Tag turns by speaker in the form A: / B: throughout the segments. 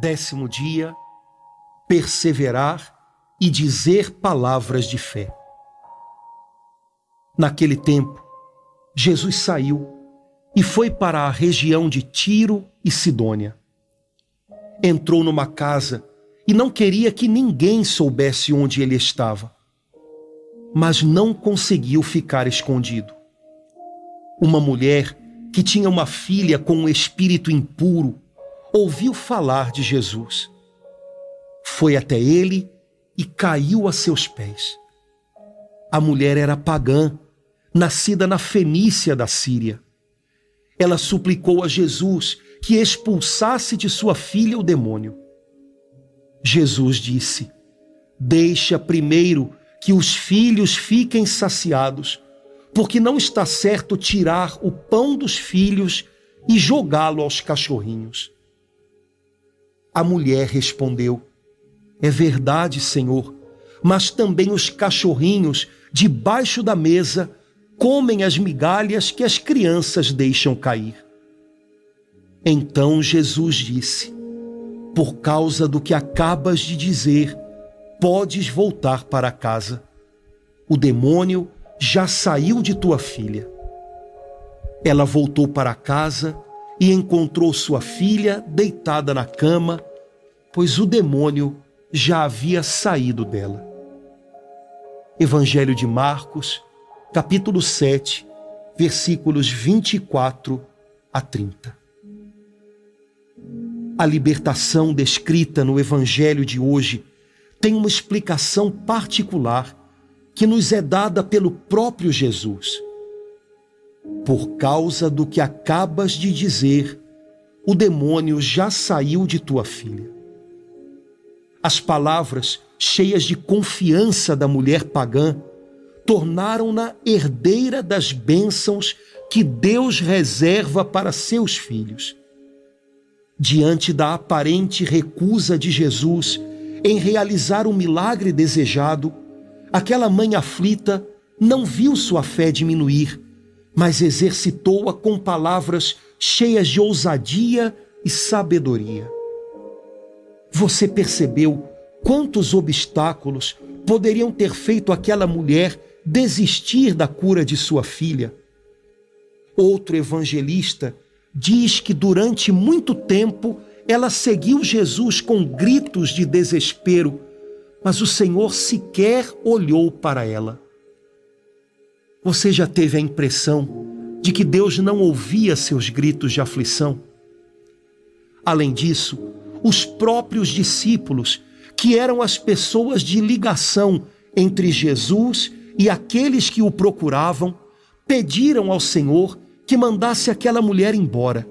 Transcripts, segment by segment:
A: Décimo dia, perseverar e dizer palavras de fé. Naquele tempo, Jesus saiu e foi para a região de Tiro e Sidônia. Entrou numa casa e não queria que ninguém soubesse onde ele estava. Mas não conseguiu ficar escondido. Uma mulher que tinha uma filha com um espírito impuro ouviu falar de Jesus. Foi até ele e caiu a seus pés. A mulher era pagã nascida na Fenícia da Síria. Ela suplicou a Jesus que expulsasse de sua filha o demônio. Jesus disse: Deixa primeiro que os filhos fiquem saciados, porque não está certo tirar o pão dos filhos e jogá-lo aos cachorrinhos. A mulher respondeu: É verdade, Senhor, mas também os cachorrinhos debaixo da mesa comem as migalhas que as crianças deixam cair. Então Jesus disse: Por causa do que acabas de dizer, podes voltar para casa. O demônio já saiu de tua filha. Ela voltou para casa e encontrou sua filha deitada na cama, pois o demônio já havia saído dela. Evangelho de Marcos, capítulo 7, versículos 24 a 30. A libertação descrita no Evangelho de hoje tem uma explicação particular que nos é dada pelo próprio Jesus. Por causa do que acabas de dizer, o demônio já saiu de tua filha. As palavras cheias de confiança da mulher pagã tornaram-na herdeira das bênçãos que Deus reserva para seus filhos. Diante da aparente recusa de Jesus em realizar o milagre desejado, aquela mãe aflita não viu sua fé diminuir, mas exercitou-a com palavras cheias de ousadia e sabedoria. Você percebeu quantos obstáculos poderiam ter feito aquela mulher desistir da cura de sua filha. Outro evangelista diz que durante muito tempo ela seguiu Jesus com gritos de desespero, mas o Senhor sequer olhou para ela. Você já teve a impressão de que Deus não ouvia seus gritos de aflição? Além disso, os próprios discípulos, que eram as pessoas de ligação entre Jesus e aqueles que o procuravam pediram ao Senhor que mandasse aquela mulher embora.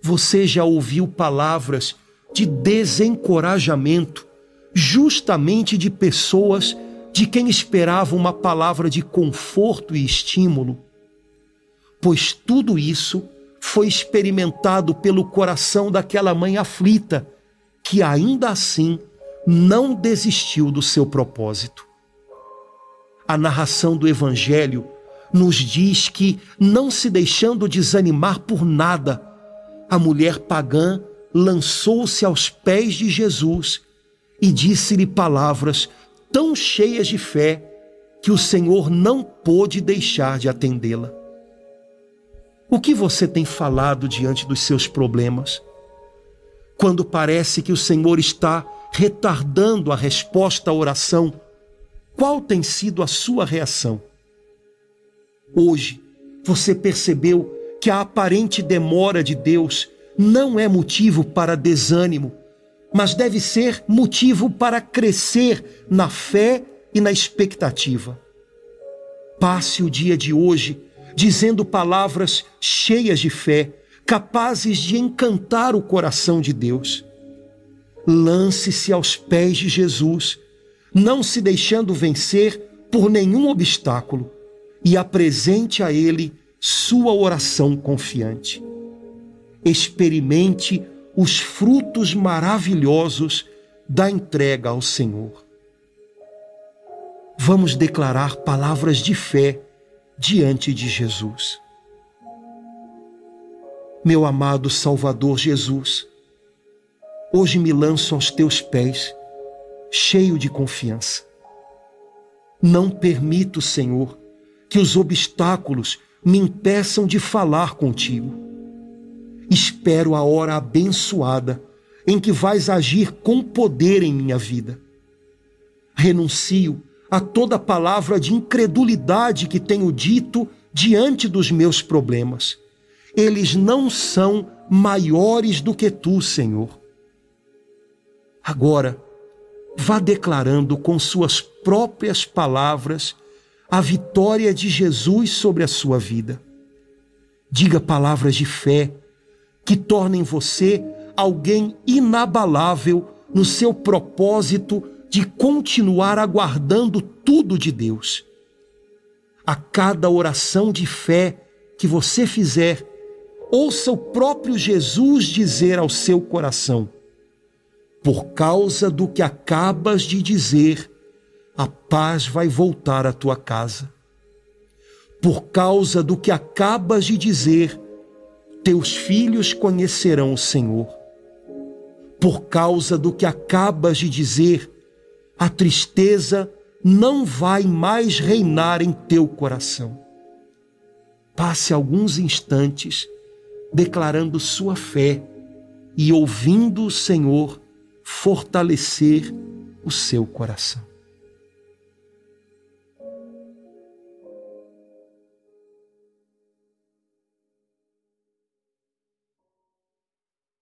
A: Você já ouviu palavras de desencorajamento, justamente de pessoas de quem esperava uma palavra de conforto e estímulo? Pois tudo isso foi experimentado pelo coração daquela mãe aflita, que ainda assim não desistiu do seu propósito a narração do Evangelho nos diz que, não se deixando desanimar por nada, a mulher pagã lançou-se aos pés de Jesus e disse-lhe palavras tão cheias de fé que o Senhor não pôde deixar de atendê-la. O que você tem falado diante dos seus problemas? Quando parece que o Senhor está retardando a resposta à oração, qual tem sido a sua reação? Hoje, você percebeu que a aparente demora de Deus não é motivo para desânimo, mas deve ser motivo para crescer na fé e na expectativa. Passe o dia de hoje dizendo palavras cheias de fé, capazes de encantar o coração de Deus. Lance-se aos pés de Jesus não se deixando vencer por nenhum obstáculo, e apresente a Ele sua oração confiante. Experimente os frutos maravilhosos da entrega ao Senhor. Vamos declarar palavras de fé diante de Jesus. Meu amado Salvador Jesus, hoje me lanço aos teus pés, cheio de confiança. Não permito, Senhor, que os obstáculos me impeçam de falar contigo. Espero a hora abençoada em que vais agir com poder em minha vida. Renuncio a toda palavra de incredulidade que tenho dito diante dos meus problemas. Eles não são maiores do que tu, Senhor. Agora, vá declarando com suas próprias palavras a vitória de Jesus sobre a sua vida. Diga palavras de fé que tornem você alguém inabalável no seu propósito de continuar aguardando tudo de Deus. A cada oração de fé que você fizer, ouça o próprio Jesus dizer ao seu coração: Por causa do que acabas de dizer, a paz vai voltar à tua casa. Por causa do que acabas de dizer, teus filhos conhecerão o Senhor. Por causa do que acabas de dizer, a tristeza não vai mais reinar em teu coração. Passe alguns instantes declarando sua fé e ouvindo o Senhor fortalecer o seu coração.